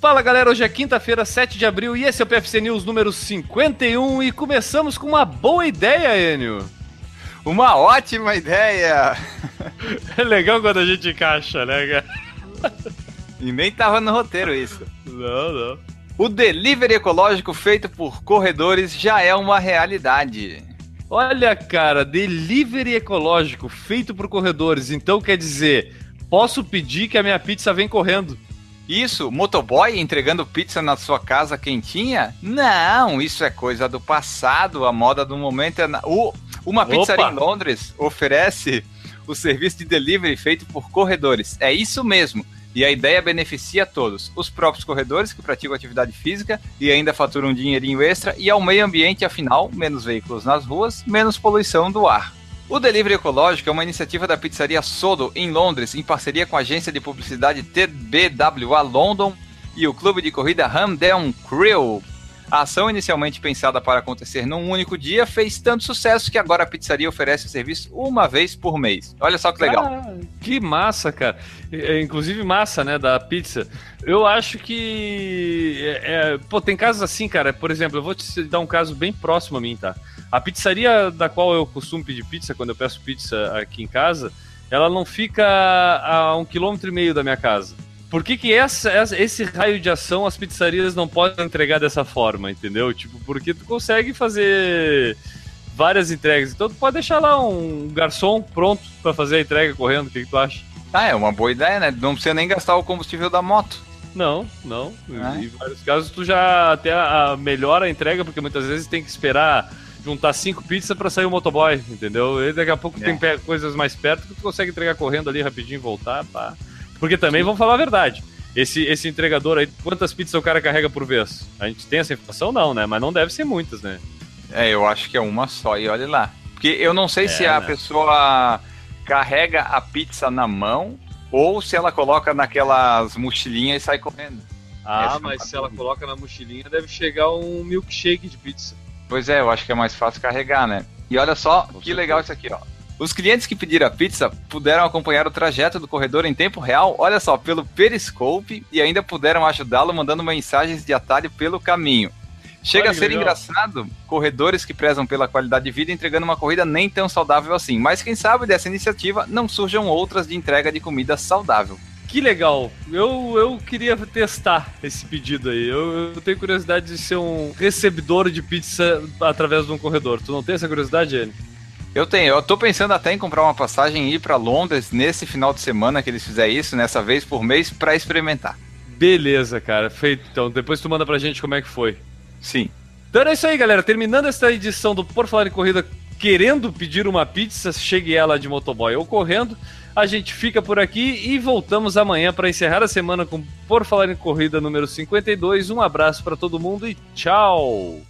Fala galera, hoje é quinta-feira, 7 de abril e esse é o PFC News número 51 e começamos com uma boa ideia, Enio. Uma ótima ideia! É legal quando a gente encaixa, né, cara? E nem tava no roteiro isso. Não, não. O delivery ecológico feito por corredores já é uma realidade. Olha, cara, delivery ecológico feito por corredores, então quer dizer, posso pedir que a minha pizza vem correndo. Isso, motoboy entregando pizza na sua casa quentinha? Não, isso é coisa do passado. A moda do momento é. Na... O, uma pizzaria Opa. em Londres oferece o serviço de delivery feito por corredores. É isso mesmo. E a ideia beneficia a todos: os próprios corredores que praticam atividade física e ainda faturam um dinheirinho extra, e ao meio ambiente, afinal, menos veículos nas ruas, menos poluição do ar. O Delivery Ecológico é uma iniciativa da pizzaria Sodo, em Londres, em parceria com a agência de publicidade TBWA London e o clube de corrida Hamden Crew. A ação, inicialmente pensada para acontecer num único dia, fez tanto sucesso que agora a pizzaria oferece o serviço uma vez por mês. Olha só que legal. Ah, que massa, cara. É, é, inclusive massa, né, da pizza. Eu acho que. é, é, pô, tem casos assim, cara. Por exemplo, eu vou te dar um caso bem próximo a mim, tá? A pizzaria da qual eu costumo pedir pizza, quando eu peço pizza aqui em casa, ela não fica a um quilômetro e meio da minha casa. Por que, que essa, essa- esse raio de ação as pizzarias não podem entregar dessa forma, entendeu? Tipo, porque tu consegue fazer várias entregas. Então tu pode deixar lá um garçom pronto pra fazer a entrega correndo. O que, que tu acha? Ah, é uma boa ideia, né? Não precisa nem gastar o combustível da moto. Não, não. Ah. Em vários casos tu já até a, melhora a entrega, porque muitas vezes tem que esperar juntar cinco pizzas pra sair o motoboy, entendeu? E daqui a pouco É. tem coisas mais perto que tu consegue entregar correndo ali rapidinho e voltar, pá. Porque também, vamos falar a verdade, esse, esse entregador aí, quantas pizzas o cara carrega por vez? A gente tem essa informação? Não, né? Mas não deve ser muitas, né? É, eu acho que é uma só, e olha lá. Porque eu não sei É, se a né? pessoa carrega a pizza na mão ou se ela coloca naquelas mochilinhas e sai correndo. Ah, Essa é mas se ela coloca na mochilinha, deve chegar um milkshake de pizza. Pois é, eu acho que é mais fácil carregar, né? E olha só Com que certeza. legal isso aqui, ó. Os clientes que pediram a pizza puderam acompanhar o trajeto do corredor em tempo real, olha só, pelo Periscope e ainda puderam ajudá-lo mandando mensagens de atalho pelo caminho. Chega a ser legal. engraçado, corredores que prezam pela qualidade de vida entregando uma corrida nem tão saudável assim. Mas quem sabe dessa iniciativa não surjam outras de entrega de comida saudável. Que legal. Eu, eu queria testar esse pedido aí. Eu, eu tenho curiosidade de ser um recebedor de pizza através de um corredor. Tu não tem essa curiosidade, Ele? Eu tenho, eu tô pensando até em comprar uma passagem e ir para Londres nesse final de semana que eles fizerem isso, nessa vez por mês, para experimentar. Beleza, cara. Feito. Então, depois tu manda pra gente como é que foi. Sim. Então é isso aí, galera. Terminando esta edição do Por Falar em Corrida, querendo pedir uma pizza, chegue ela de motoboy ou correndo. A gente fica por aqui e voltamos amanhã para encerrar a semana com Por Falar em Corrida número 52. Um abraço para todo mundo e tchau!